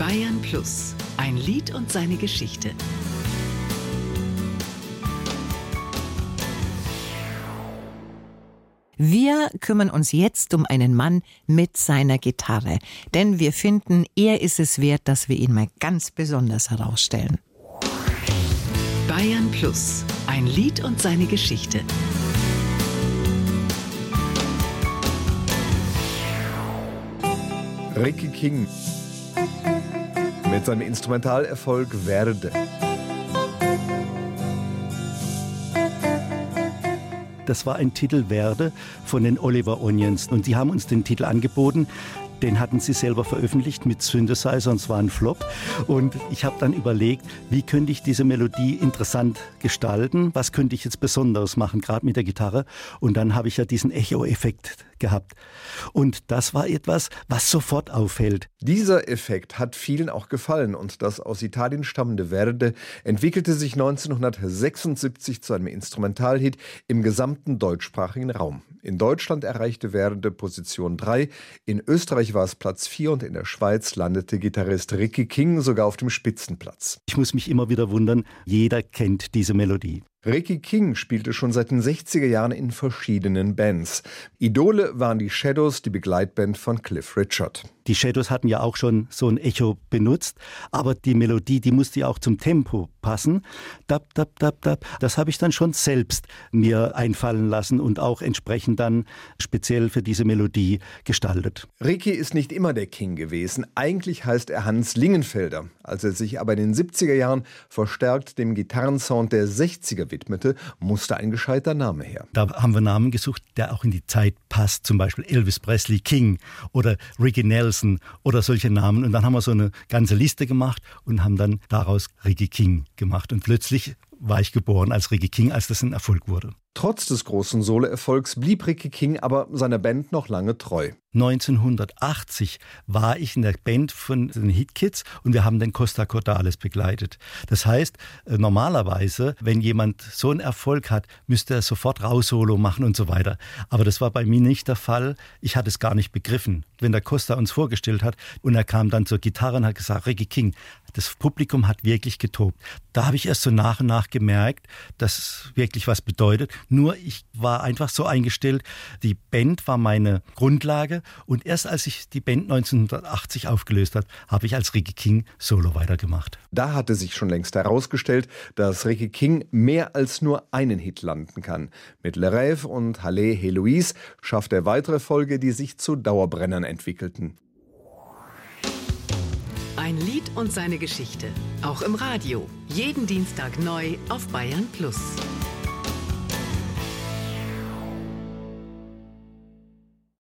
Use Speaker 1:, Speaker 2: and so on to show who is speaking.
Speaker 1: Bayern Plus, ein Lied und seine Geschichte.
Speaker 2: Wir kümmern uns jetzt um einen Mann mit seiner Gitarre, denn wir finden, er ist es wert, dass wir ihn mal ganz besonders herausstellen.
Speaker 1: Bayern Plus, ein Lied und seine Geschichte.
Speaker 3: Ricky King mit seinem Instrumentalerfolg Werde.
Speaker 4: Das war ein Titel Werde von den Oliver Onions. Und sie haben uns den Titel angeboten. Den hatten sie selber veröffentlicht mit Synthesizer und es war ein Flop. Und ich habe dann überlegt, wie könnte ich diese Melodie interessant gestalten? Was könnte ich jetzt Besonderes machen, gerade mit der Gitarre? Und dann habe ich ja diesen Echo-Effekt gehabt. Und das war etwas, was sofort auffällt.
Speaker 3: Dieser Effekt hat vielen auch gefallen und das aus Italien stammende Verde entwickelte sich 1976 zu einem Instrumentalhit im gesamten deutschsprachigen Raum. In Deutschland erreichte Verde Position 3, in Österreich Österreich war es Platz 4 und in der Schweiz landete Gitarrist Ricky King sogar auf dem Spitzenplatz.
Speaker 4: Ich muss mich immer wieder wundern, jeder kennt diese Melodie.
Speaker 3: Ricky King spielte schon seit den 60er Jahren in verschiedenen Bands. Idole waren die Shadows, die Begleitband von Cliff Richard.
Speaker 4: Die Shadows hatten ja auch schon so ein Echo benutzt, aber die Melodie, die musste ja auch zum Tempo passen. Dab, dab, dab, dab. Das habe ich dann schon selbst mir einfallen lassen und auch entsprechend dann speziell für diese Melodie gestaltet.
Speaker 3: Ricky ist nicht immer der King gewesen. Eigentlich heißt er Hans Lingenfelder. Als er sich aber in den 70er Jahren verstärkt dem Gitarrensound der 60er widmete, musste ein gescheiter Name her.
Speaker 4: Da haben wir Namen gesucht, der auch in die Zeit passt, zum Beispiel Elvis Presley King oder Ricky Nelson oder solche Namen. Und dann haben wir so eine ganze Liste gemacht und haben dann daraus Ricky King gemacht. Und plötzlich war ich geboren als Ricky King, als das ein Erfolg wurde.
Speaker 3: Trotz des großen Soloerfolgs blieb Ricky King aber seiner Band noch lange treu.
Speaker 4: 1980 war ich in der Band von den Hitkids und wir haben den Costa Cordales begleitet. Das heißt, äh, normalerweise, wenn jemand so einen Erfolg hat, müsste er sofort raus Solo machen und so weiter. Aber das war bei mir nicht der Fall. Ich hatte es gar nicht begriffen. Wenn der Costa uns vorgestellt hat und er kam dann zur Gitarre und hat gesagt, Ricky King, das Publikum hat wirklich getobt. Da habe ich erst so nach und nach gemerkt, dass es wirklich was bedeutet. Nur ich war einfach so eingestellt, die Band war meine Grundlage und erst als ich die Band 1980 aufgelöst hat, habe ich als Ricky King Solo weitergemacht.
Speaker 3: Da hatte sich schon längst herausgestellt, dass Ricky King mehr als nur einen Hit landen kann. Mit Le Rêve und Halle Heloise schafft er weitere Folge, die sich zu Dauerbrennern entwickelten.
Speaker 1: Ein Lied und seine Geschichte. Auch im Radio. Jeden Dienstag neu auf Bayern Plus.